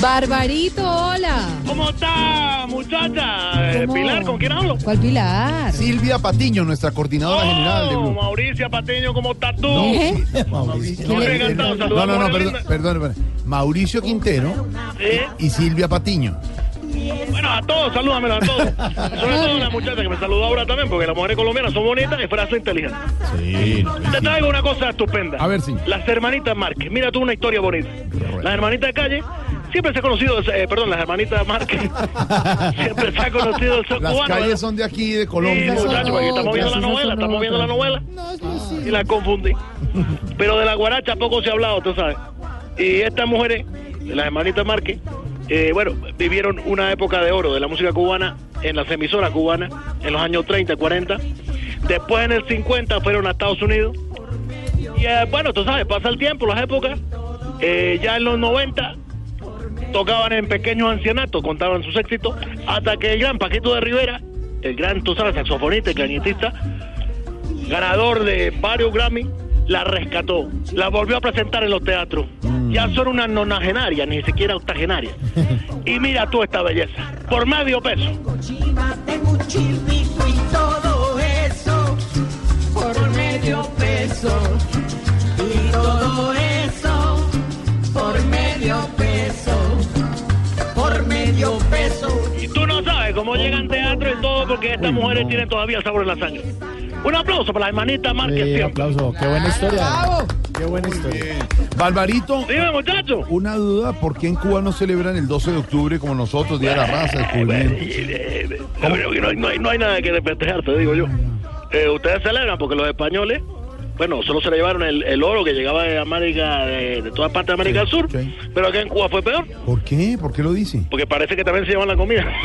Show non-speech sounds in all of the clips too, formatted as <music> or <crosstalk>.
Barbarito, hola. ¿Cómo está, muchacha? Eh, ¿Cómo? Pilar, ¿con quién hablo? ¿Cuál Pilar? Silvia Patiño, nuestra coordinadora general de Oh, Blue. Mauricia Patiño, ¿cómo estás tú? ¿Eh? Mauricio. No, Eh, encantado, no, no, no, la perdón, perdón, perdón. Mauricio Quintero y Silvia Patiño. Bueno, a todos, salúdamelo a todos. Sobre todo a la muchacha que me saludó ahora también, porque las mujeres colombianas son bonitas y frases inteligentes. Sí, Te traigo una cosa estupenda. A ver, sí. Las hermanitas Márquez. Mira tú una historia bonita. Las hermanitas de calle siempre se ha conocido, eh, perdón, las hermanitas Márquez. <laughs> siempre se ha conocido el sol Las cubano. calles ¿verdad? son de aquí, de Sí, Colombia. muchachos, estamos viendo la novela, son estamos viendo la novela. Y la confundí. Pero de la guaracha poco se ha hablado, tú sabes. Y estas mujeres, las hermanitas Márquez, eh, bueno, vivieron una época de oro de la música cubana en las emisoras cubanas, en los años 30, 40. Después en el 50 fueron a Estados Unidos. Y eh, bueno, tú sabes, pasa el tiempo, las épocas. Eh, ya en los 90 tocaban en pequeños ancianatos, contaban sus éxitos, hasta que el gran Paquito de Rivera, el gran, tú sabes, saxofonista y clarinetista, ganador de varios Grammy, la rescató, la volvió a presentar en los teatros. Ya son unas nonagenarias, ni siquiera octogenarias. <laughs> Y mira tú esta belleza, por medio peso. Cómo llegan teatro y todo porque estas mujeres tienen todavía sabor en la sangre. Un aplauso para la hermanita Márquez Sí, aplauso. Qué buena historia. Qué buena historia. Barbarito, Dime, muchacho. una duda, ¿por qué en Cuba no celebran el 12 de octubre como nosotros, Día de la Raza, descubrimiento? Eh, eh, no, hay- no hay, no hay nada que festejar, te digo yo. Eh, ustedes celebran porque los españoles, bueno, solo se le llevaron el, el oro que llegaba de América, de, de toda parte de América del Sur, pero acá en Cuba fue peor, ¿Por qué? ¿Por qué lo dice? porque parece que también se llevan la comida. <laughs>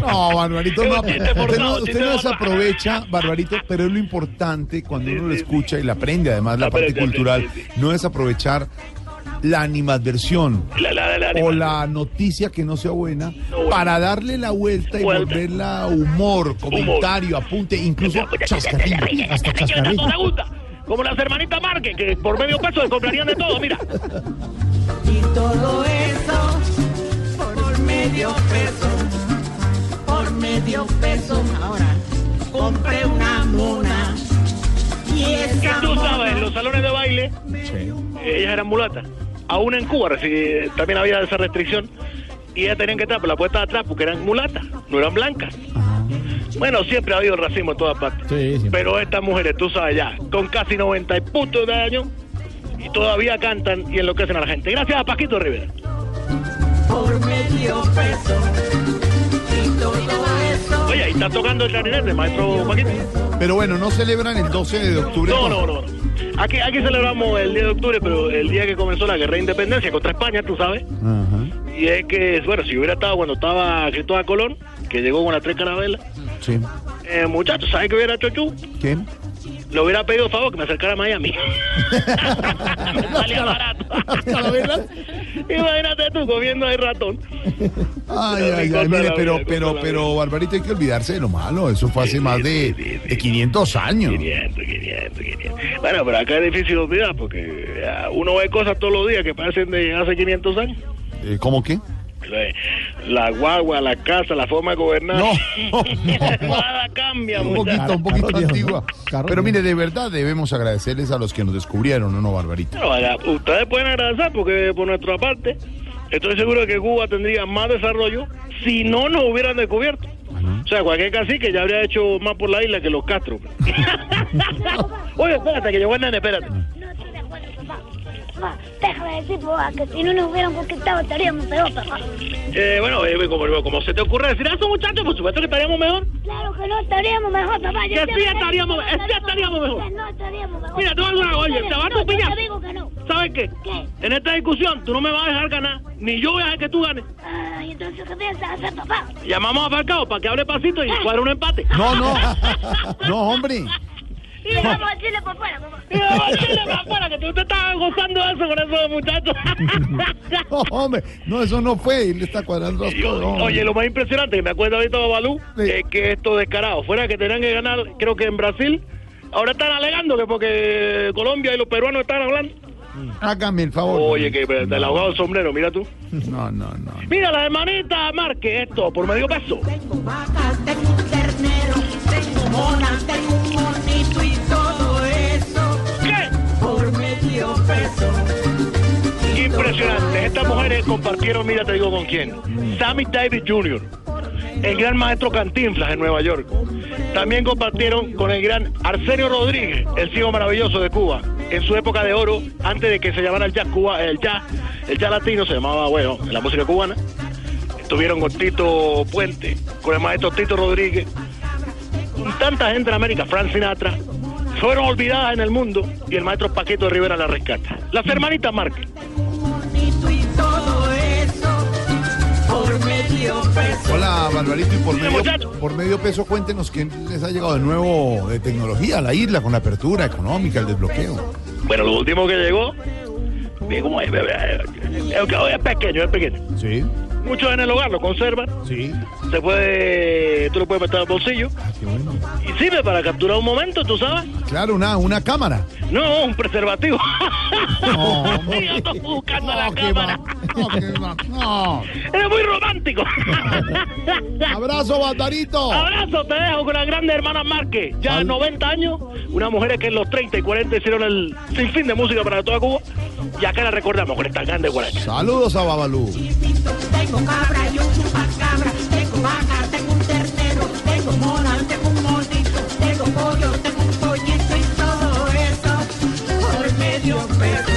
No, Barbarito, no, usted no, usted no desaprovecha, Barbarito, pero es lo importante cuando uno lo escucha y le aprende además la parte cultural, no desaprovechar la animadversión La- la- la- o la noticia que no sea buena bueno. para darle la vuelta y Vuelta. volverla humor, comentario, apunte, incluso chascarrillo, hasta chascarrillo. Como las hermanitas Márquez, que por medio peso se comprarían de todo, mira. Y todo eso por medio peso. Por medio peso. Ahora compré una mona. Y Y esa tú sabes, en los salones de baile, eh, ellas eran mulatas. Aún en Cuba reci- también había esa restricción. Y ellas tenían que estar por la puerta de atrás porque eran mulatas, no eran blancas. Bueno, siempre ha habido racismo en todas partes. Sí. Pero estas mujeres, tú sabes ya, con casi 90 y puntos de años, y todavía cantan y enloquecen a la gente. Gracias a Paquito Rivera. por medio peso. Y todo eso. Oye, ahí está tocando el clarinete, maestro Paquito. Pero bueno, no celebran el 12 de octubre. No, no, no. no. Aquí, aquí celebramos el 10 de octubre, pero el día que comenzó la guerra de independencia contra España, tú sabes. Ajá, Y es que, bueno, si hubiera estado cuando estaba Cristóbal Colón, que llegó con las tres carabelas, sí. eh, muchachos, ¿sabes qué hubiera hecho? ¿Qué? Le hubiera pedido favor que me acercara a Miami. me <laughs> salía barato. Imagínate tú comiendo ahí ratón. Ay, ay, ay, mire, pero, pero, pero, Barbarito, hay que olvidarse de lo malo. Eso fue hace más de, de 500 años. 500, 500, 500. Bueno, pero acá es difícil olvidar porque eh, uno ve cosas todos los días que parecen de hace 500 años. Eh, ¿Cómo qué? La guagua, la casa, la forma de gobernar. No, <laughs> Nada cambia, un poquito, un poquito antigua. Pero mire, de verdad debemos agradecerles a los que nos descubrieron, ¿no, no, Barbarito? Bueno, vaya, ustedes pueden agradecer porque por nuestra parte estoy seguro de que Cuba tendría más desarrollo si no nos hubieran descubierto. O sea, cualquier cacique ya habría hecho más por la isla que los Castro. <laughs> Oye, espérate, que llegó el nene, espérate. Papá, déjame decir, papá, que si no nos hubieran conquistado estaríamos peor, papá. Eh, bueno, eh, como, como se te ocurre decir eso, muchachos, por supuesto que estaríamos mejor. Claro que no estaríamos mejor, papá. Yo Que sí estaríamos- que sí estaríamos mejor. Que no estaríamos mejor. Mira, tú alguna oye, te vas a tu No, te digo que no. ¿sabes qué? ¿Qué? En esta discusión tú no me vas a dejar ganar, ni yo voy a dejar que tú ganes. Ay, entonces, ¿qué piensas hacer, papá? Llamamos a Falcao para que hable pasito y cuadre un empate. No, no. <laughs> No, hombre. Y vamos a Chile por fuera, papá. Y vamos a Chile para afuera, que tú te estás gozando de eso con esos muchachos. <laughs> No, hombre. No, eso no fue. Él está cuadrando las Y, cosas. hombre. Oye, lo más impresionante que me acuerdo ahorita de Balú Sí. es que estos descarados, fuera que tenían que ganar, creo que en Brasil, ahora están alegando que porque Colombia y los peruanos están hablando. Hágame el favor. Oye, que del ahogado el sombrero, mira tú. No, no, no. Mira, la hermanita Márquez, esto, por medio peso. Tengo vacas, tengo un ternero, tengo monas, tengo Estas mujeres compartieron, mira, te digo con quién. Sammy Davis Jr., el gran maestro Cantinflas en Nueva York. También compartieron con el gran Arsenio Rodríguez, el ciego maravilloso de Cuba, en su época de oro, antes de que se llamara el jazz Cuba, el jazz, el latino se llamaba, bueno, en la música cubana. Estuvieron con Tito Puente, con el maestro Tito Rodríguez, con tanta gente en América, Frank Sinatra, fueron olvidadas en el mundo y el maestro Paquito Rivera la rescata. Las hermanitas Márquez. Y por medio, por medio peso, cuéntenos quién les ha llegado de nuevo de tecnología a la isla con la apertura económica, el desbloqueo. Bueno, lo último que llegó, es, es pequeño, es pequeño. Sí, Muchos en el hogar lo conservan, sí. se puede, tú lo puedes meter al bolsillo Qué bueno. y sirve para capturar un momento, ¿tú sabes? Claro, una, una cámara. No, un preservativo. <laughs> No, Sí, yo estoy buscando la qué cámara. va- no, no. Eres muy romántico. Abrazo, Barbarito. Abrazo, te dejo con la grande hermana Márquez. Ya Sal- 90 años, una mujer que en los 30 y 40 hicieron el sinfín de música para toda Cuba. Y acá la recordamos con esta grande guaracha. Saludos a Babalú. Tengo cabra y un chupacabra, tengo vaca, tengo un ternero, tengo mona, tengo un monito, tengo pollo, tengo un pollito y todo eso por medio peso.